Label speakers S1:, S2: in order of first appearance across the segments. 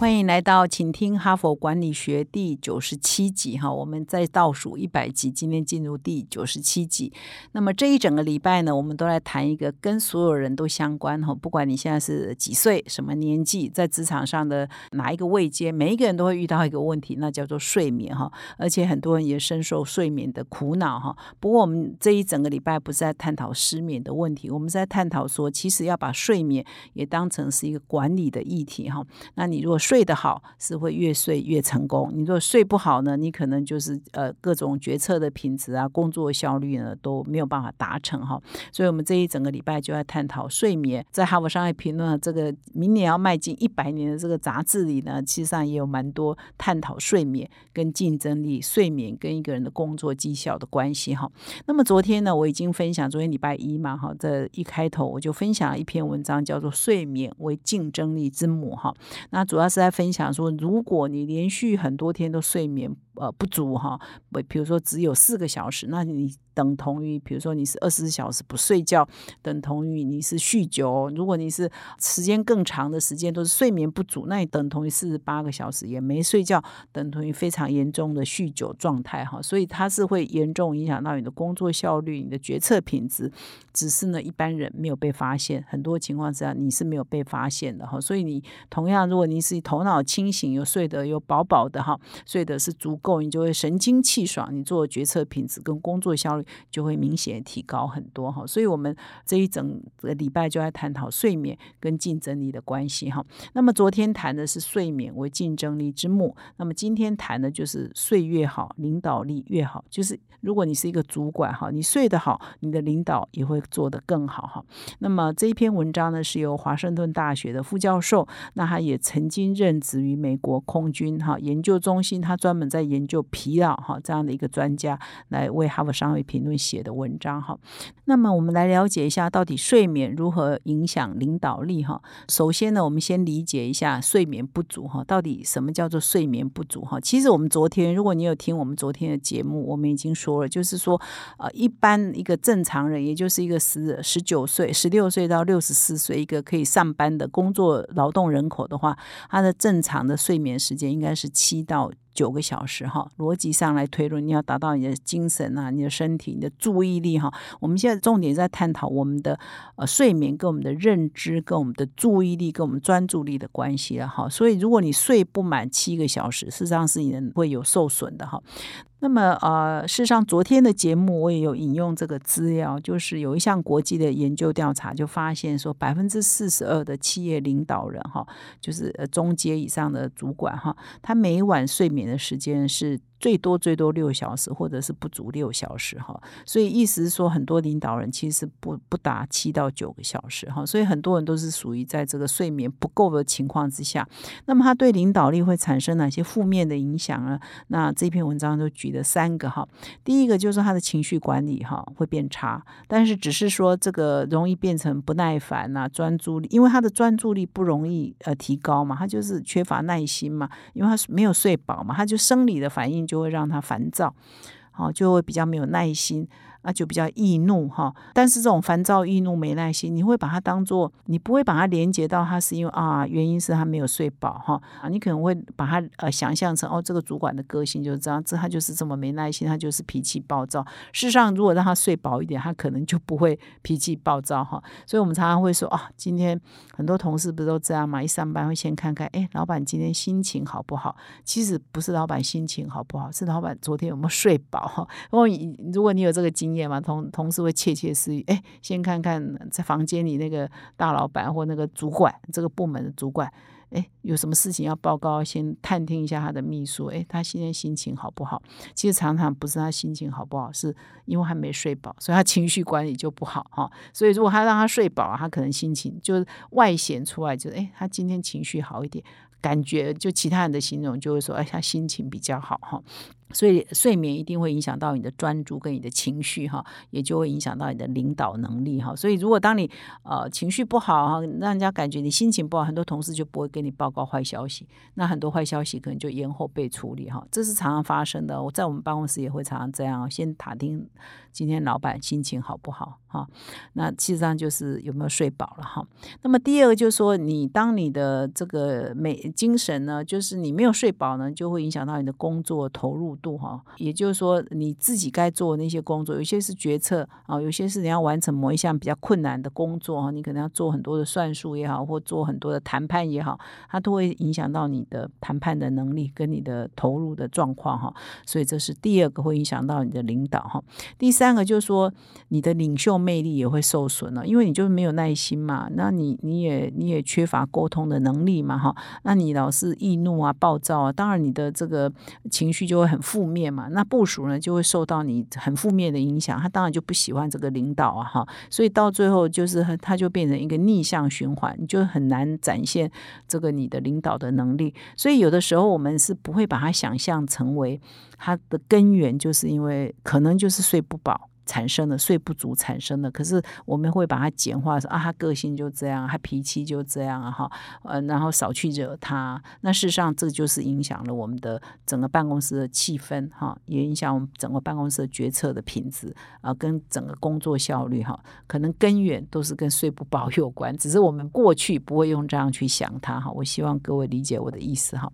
S1: 欢迎来到，请听哈佛管理学第九十七集哈，我们在倒数一百集，今天进入第九十七集。那么这一整个礼拜呢，我们都来谈一个跟所有人都相关哈，不管你现在是几岁、什么年纪，在职场上的哪一个位阶，每一个人都会遇到一个问题，那叫做睡眠哈。而且很多人也深受睡眠的苦恼哈。不过我们这一整个礼拜不是在探讨失眠的问题，我们是在探讨说，其实要把睡眠也当成是一个管理的议题哈。那你如果睡得好，是会越睡越成功。你如果睡不好呢，你可能就是呃各种决策的品质啊，工作效率呢都没有办法达成哈。所以，我们这一整个礼拜就在探讨睡眠。在《哈佛商业评论》这个明年要迈进一百年的这个杂志里呢，其实上也有蛮多探讨睡眠跟竞争力、睡眠跟一个人的工作绩效的关系哈。那么昨天呢，我已经分享，昨天礼拜一嘛哈，这一开头我就分享了一篇文章，叫做《睡眠为竞争力之母》哈。那主要是在分享。说，如果你连续很多天都睡眠呃不足哈，比如说只有四个小时，那你。等同于，比如说你是二十四小时不睡觉，等同于你是酗酒。如果你是时间更长的时间都是睡眠不足，那你等同于四十八个小时也没睡觉，等同于非常严重的酗酒状态哈。所以它是会严重影响到你的工作效率、你的决策品质。只是呢，一般人没有被发现，很多情况之下你是没有被发现的哈。所以你同样，如果你是头脑清醒、又睡得又饱饱的哈，睡得是足够，你就会神清气爽，你做决策品质跟工作效率。就会明显提高很多哈，所以我们这一整个礼拜就在探讨睡眠跟竞争力的关系哈。那么昨天谈的是睡眠为竞争力之母，那么今天谈的就是睡越好，领导力越好。就是如果你是一个主管哈，你睡得好，你的领导也会做得更好哈。那么这一篇文章呢，是由华盛顿大学的副教授，那他也曾经任职于美国空军哈研究中心，他专门在研究疲劳哈这样的一个专家，来为哈佛商业评。论写的文章哈，那么我们来了解一下到底睡眠如何影响领导力哈。首先呢，我们先理解一下睡眠不足哈，到底什么叫做睡眠不足哈？其实我们昨天，如果你有听我们昨天的节目，我们已经说了，就是说呃，一般一个正常人，也就是一个十十九岁、十六岁到六十四岁一个可以上班的工作劳动人口的话，他的正常的睡眠时间应该是七到。九个小时哈，逻辑上来推论，你要达到你的精神啊，你的身体，你的注意力哈。我们现在重点在探讨我们的呃睡眠跟我们的认知、跟我们的注意力、跟我们专注力的关系了哈。所以，如果你睡不满七个小时，事实上是你会有受损的哈。那么，呃，事实上，昨天的节目我也有引用这个资料，就是有一项国际的研究调查，就发现说，百分之四十二的企业领导人哈，就是中阶以上的主管哈，他每晚睡眠的时间是。最多最多六小时，或者是不足六小时哈，所以意思是说，很多领导人其实不不达七到九个小时哈，所以很多人都是属于在这个睡眠不够的情况之下，那么他对领导力会产生哪些负面的影响呢？那这篇文章就举了三个哈，第一个就是他的情绪管理哈会变差，但是只是说这个容易变成不耐烦呐，专注力，因为他的专注力不容易呃提高嘛，他就是缺乏耐心嘛，因为他没有睡饱嘛，他就生理的反应。就会让他烦躁，好，就会比较没有耐心。啊，就比较易怒哈，但是这种烦躁、易怒、没耐心，你会把它当做，你不会把它连接到他是因为啊，原因是他没有睡饱哈啊，你可能会把它呃想象成哦，这个主管的个性就是这样，这他就是这么没耐心，他就是脾气暴躁。事实上，如果让他睡饱一点，他可能就不会脾气暴躁哈。所以我们常常会说啊，今天很多同事不是都这样嘛？一上班会先看看，哎，老板今天心情好不好？其实不是老板心情好不好，是老板昨天有没有睡饱哈。如果如果你有这个经经验嘛，同同事会窃窃私语，哎，先看看在房间里那个大老板或那个主管，这个部门的主管，哎，有什么事情要报告，先探听一下他的秘书，哎，他现在心情好不好？其实常常不是他心情好不好，是因为还没睡饱，所以他情绪管理就不好哈。所以如果他让他睡饱，他可能心情就外显出来，就是哎，他今天情绪好一点，感觉就其他人的形容就会说，哎，他心情比较好哈。所以睡眠一定会影响到你的专注跟你的情绪哈，也就会影响到你的领导能力哈。所以如果当你呃情绪不好哈，让人家感觉你心情不好，很多同事就不会跟你报告坏消息，那很多坏消息可能就延后被处理哈，这是常常发生的。我在我们办公室也会常常这样，先打听今天老板心情好不好哈。那其实上就是有没有睡饱了哈。那么第二个就是说，你当你的这个美精神呢，就是你没有睡饱呢，就会影响到你的工作投入。度哈，也就是说你自己该做的那些工作，有些是决策啊，有些是你要完成某一项比较困难的工作哈，你可能要做很多的算术也好，或做很多的谈判也好，它都会影响到你的谈判的能力跟你的投入的状况哈。所以这是第二个会影响到你的领导哈。第三个就是说你的领袖魅力也会受损了，因为你就是没有耐心嘛，那你你也你也缺乏沟通的能力嘛哈，那你老是易怒啊、暴躁啊，当然你的这个情绪就会很。负面嘛，那部署呢就会受到你很负面的影响，他当然就不喜欢这个领导啊，哈，所以到最后就是他就变成一个逆向循环，你就很难展现这个你的领导的能力。所以有的时候我们是不会把它想象成为他的根源，就是因为可能就是睡不饱。产生的睡不足产生的，可是我们会把它简化说啊，他个性就这样，他脾气就这样啊，哈，呃，然后少去惹他。那事实上，这就是影响了我们的整个办公室的气氛，哈，也影响我们整个办公室的决策的品质啊，跟整个工作效率，哈，可能根源都是跟睡不饱有关，只是我们过去不会用这样去想它，哈。我希望各位理解我的意思，哈。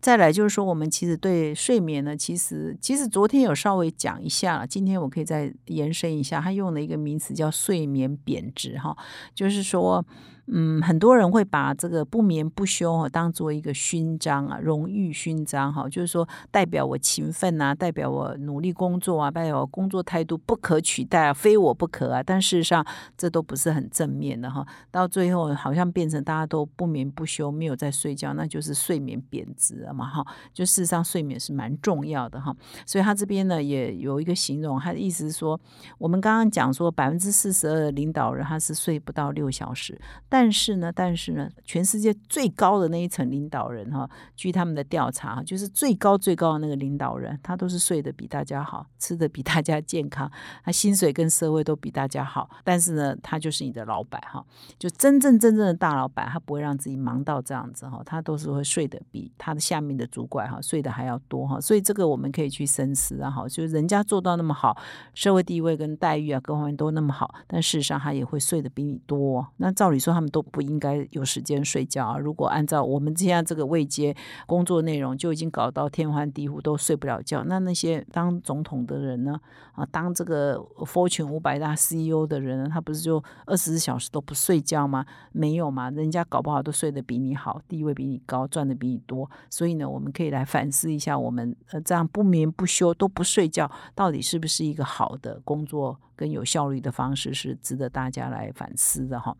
S1: 再来就是说，我们其实对睡眠呢，其实其实昨天有稍微讲一下了，今天我可以再延伸一下，他用了一个名词叫睡眠贬值，哈，就是说。嗯，很多人会把这个不眠不休哈当做一个勋章啊，荣誉勋章哈，就是说代表我勤奋啊，代表我努力工作啊，代表我工作态度不可取代啊，非我不可啊。但事实上，这都不是很正面的哈。到最后好像变成大家都不眠不休，没有在睡觉，那就是睡眠贬值了嘛哈。就事实上，睡眠是蛮重要的哈。所以他这边呢也有一个形容，他的意思是说，我们刚刚讲说百分之四十二的领导人他是睡不到六小时，但但是呢，但是呢，全世界最高的那一层领导人哈，据他们的调查，就是最高最高的那个领导人，他都是睡得比大家好，吃的比大家健康，他薪水跟社会都比大家好。但是呢，他就是你的老板哈，就真正真正的大老板，他不会让自己忙到这样子哈，他都是会睡得比他的下面的主管哈睡得还要多哈。所以这个我们可以去深思啊哈，就是人家做到那么好，社会地位跟待遇啊各方面都那么好，但事实上他也会睡得比你多。那照理说他们。都不应该有时间睡觉啊！如果按照我们现在这个位阶工作内容，就已经搞到天翻地覆，都睡不了觉。那那些当总统的人呢？啊，当这个 Fortune 五百大 CEO 的人呢，他不是就二十四小时都不睡觉吗？没有嘛，人家搞不好都睡得比你好，地位比你高，赚的比你多。所以呢，我们可以来反思一下，我们呃这样不眠不休都不睡觉，到底是不是一个好的工作？跟有效率的方式是值得大家来反思的哈。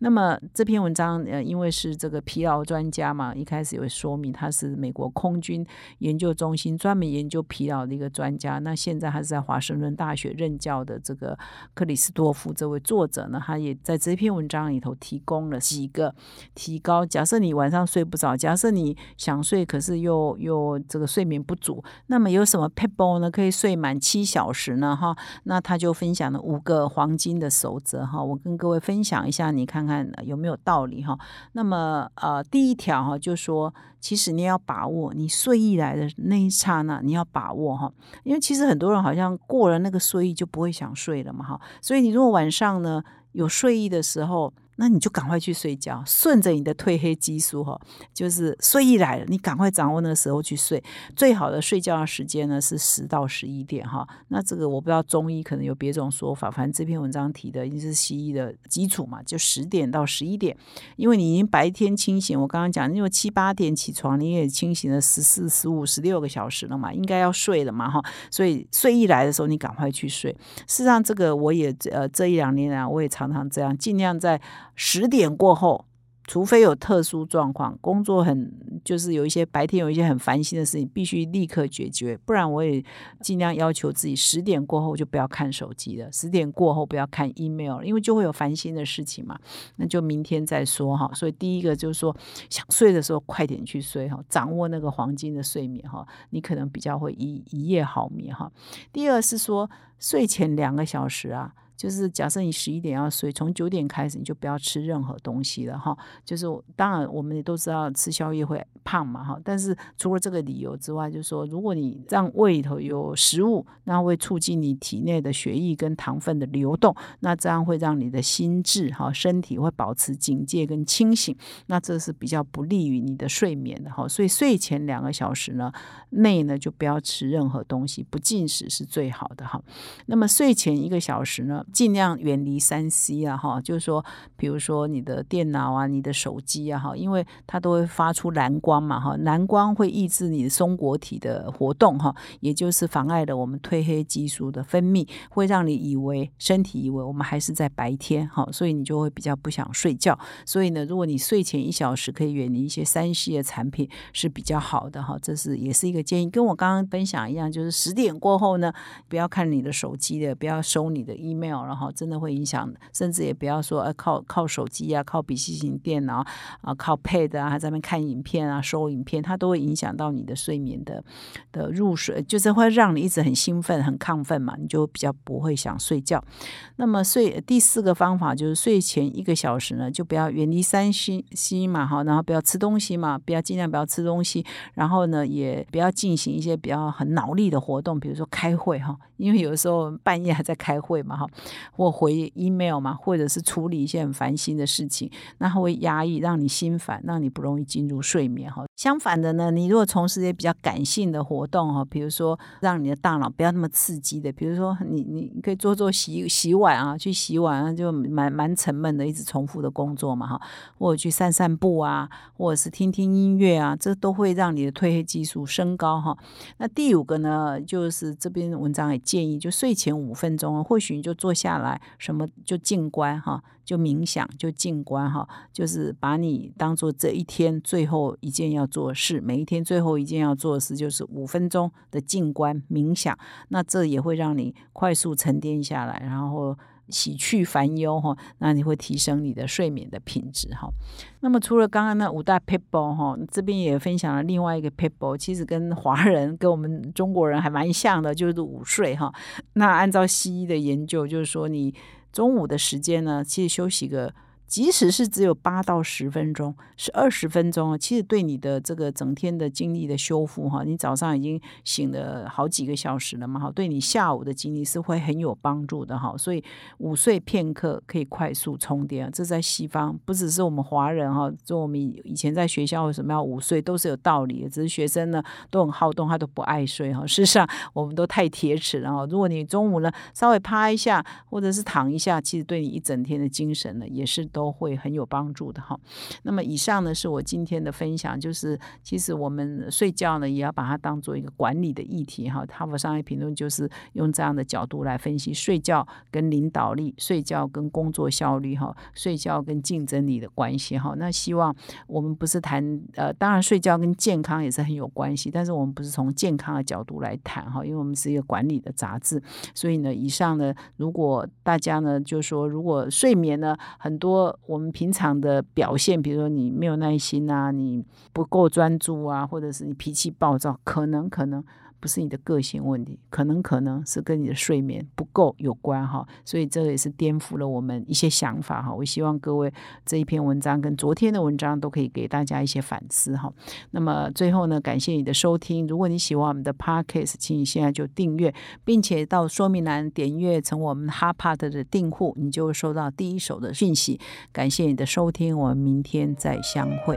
S1: 那么这篇文章呃，因为是这个疲劳专家嘛，一开始有说明他是美国空军研究中心专门研究疲劳的一个专家。那现在他是在华盛顿大学任教的这个克里斯多夫这位作者呢，他也在这篇文章里头提供了几个提高。假设你晚上睡不着，假设你想睡可是又又这个睡眠不足，那么有什么 people 呢？可以睡满七小时呢？哈，那他就分享了。五个黄金的守则哈，我跟各位分享一下，你看看有没有道理哈。那么呃，第一条哈，就说其实你要把握你睡意来的那一刹那，你要把握哈，因为其实很多人好像过了那个睡意就不会想睡了嘛哈。所以你如果晚上呢有睡意的时候，那你就赶快去睡觉，顺着你的褪黑激素哈，就是睡意来了，你赶快掌握那个时候去睡。最好的睡觉的时间呢是十到十一点哈。那这个我不知道中医可能有别种说法，反正这篇文章提的已经是西医的基础嘛，就十点到十一点，因为你已经白天清醒。我刚刚讲，因为七八点起床，你也清醒了十四、十五、十六个小时了嘛，应该要睡了嘛哈。所以睡意来的时候，你赶快去睡。事实上，这个我也呃这一两年啊，我也常常这样，尽量在。十点过后，除非有特殊状况，工作很就是有一些白天有一些很烦心的事情，必须立刻解决，不然我也尽量要求自己十点过后就不要看手机了，十点过后不要看 email，因为就会有烦心的事情嘛，那就明天再说哈。所以第一个就是说，想睡的时候快点去睡哈，掌握那个黄金的睡眠哈，你可能比较会一一夜好眠哈。第二是说，睡前两个小时啊。就是假设你十一点要睡，从九点开始你就不要吃任何东西了哈。就是当然我们也都知道吃宵夜会胖嘛哈。但是除了这个理由之外，就是说如果你让胃里头有食物，那会促进你体内的血液跟糖分的流动，那这样会让你的心智哈身体会保持警戒跟清醒，那这是比较不利于你的睡眠的哈。所以睡前两个小时呢内呢就不要吃任何东西，不进食是最好的哈。那么睡前一个小时呢？尽量远离三 C 啊，哈，就是说，比如说你的电脑啊、你的手机啊，哈，因为它都会发出蓝光嘛，哈，蓝光会抑制你的松果体的活动，哈，也就是妨碍了我们褪黑激素的分泌，会让你以为身体以为我们还是在白天，哈，所以你就会比较不想睡觉。所以呢，如果你睡前一小时可以远离一些三 C 的产品是比较好的，哈，这是也是一个建议，跟我刚刚分享一样，就是十点过后呢，不要看你的手机的，不要收你的 email。然后真的会影响，甚至也不要说，呃，靠靠手机啊，靠笔记型电脑啊，靠 Pad 啊，还在那边看影片啊，收影片，它都会影响到你的睡眠的的入睡，就是会让你一直很兴奋、很亢奋嘛，你就比较不会想睡觉。那么睡第四个方法就是睡前一个小时呢，就不要远离三星星嘛，哈，然后不要吃东西嘛，不要尽量不要吃东西，然后呢，也不要进行一些比较很脑力的活动，比如说开会哈，因为有的时候半夜还在开会嘛，哈。或回 email 嘛，或者是处理一些很烦心的事情，那会压抑，让你心烦，让你不容易进入睡眠哈。相反的呢，你如果从事一些比较感性的活动哈，比如说让你的大脑不要那么刺激的，比如说你你可以做做洗洗碗啊，去洗碗啊，就蛮蛮沉闷的，一直重复的工作嘛哈，或者去散散步啊，或者是听听音乐啊，这都会让你的褪黑激素升高哈。那第五个呢，就是这篇文章也建议，就睡前五分钟，或许你就做下来。什么就静观哈，就冥想就静观哈，就是把你当做这一天最后一件要做事，每一天最后一件要做事就是五分钟的静观冥想，那这也会让你快速沉淀下来，然后洗去烦忧哈，那你会提升你的睡眠的品质哈。那么除了刚刚那五大 people 哈，这边也分享了另外一个 people，其实跟华人跟我们中国人还蛮像的，就是午睡哈。那按照西医的研究，就是说你中午的时间呢，其实休息个。即使是只有八到十分钟，是二十分钟啊，其实对你的这个整天的精力的修复哈，你早上已经醒了好几个小时了嘛哈，对你下午的精力是会很有帮助的哈。所以午睡片刻可以快速充电，这在西方不只是我们华人哈，就我们以前在学校为什么要午睡都是有道理的，只是学生呢都很好动，他都不爱睡哈。事实上我们都太铁齿了哈。如果你中午呢稍微趴一下或者是躺一下，其实对你一整天的精神呢也是。都会很有帮助的哈。那么以上呢是我今天的分享，就是其实我们睡觉呢也要把它当做一个管理的议题哈。哈佛商业评论就是用这样的角度来分析睡觉跟领导力、睡觉跟工作效率哈、睡觉跟竞争力的关系哈。那希望我们不是谈呃，当然睡觉跟健康也是很有关系，但是我们不是从健康的角度来谈哈，因为我们是一个管理的杂志，所以呢，以上呢，如果大家呢就说如果睡眠呢很多。我们平常的表现，比如说你没有耐心啊，你不够专注啊，或者是你脾气暴躁，可能可能。不是你的个性问题，可能可能是跟你的睡眠不够有关哈，所以这也是颠覆了我们一些想法哈。我希望各位这一篇文章跟昨天的文章都可以给大家一些反思哈。那么最后呢，感谢你的收听。如果你喜欢我们的 podcast，请你现在就订阅，并且到说明栏点阅成我们哈帕特的订户，你就会收到第一手的讯息。感谢你的收听，我们明天再相会。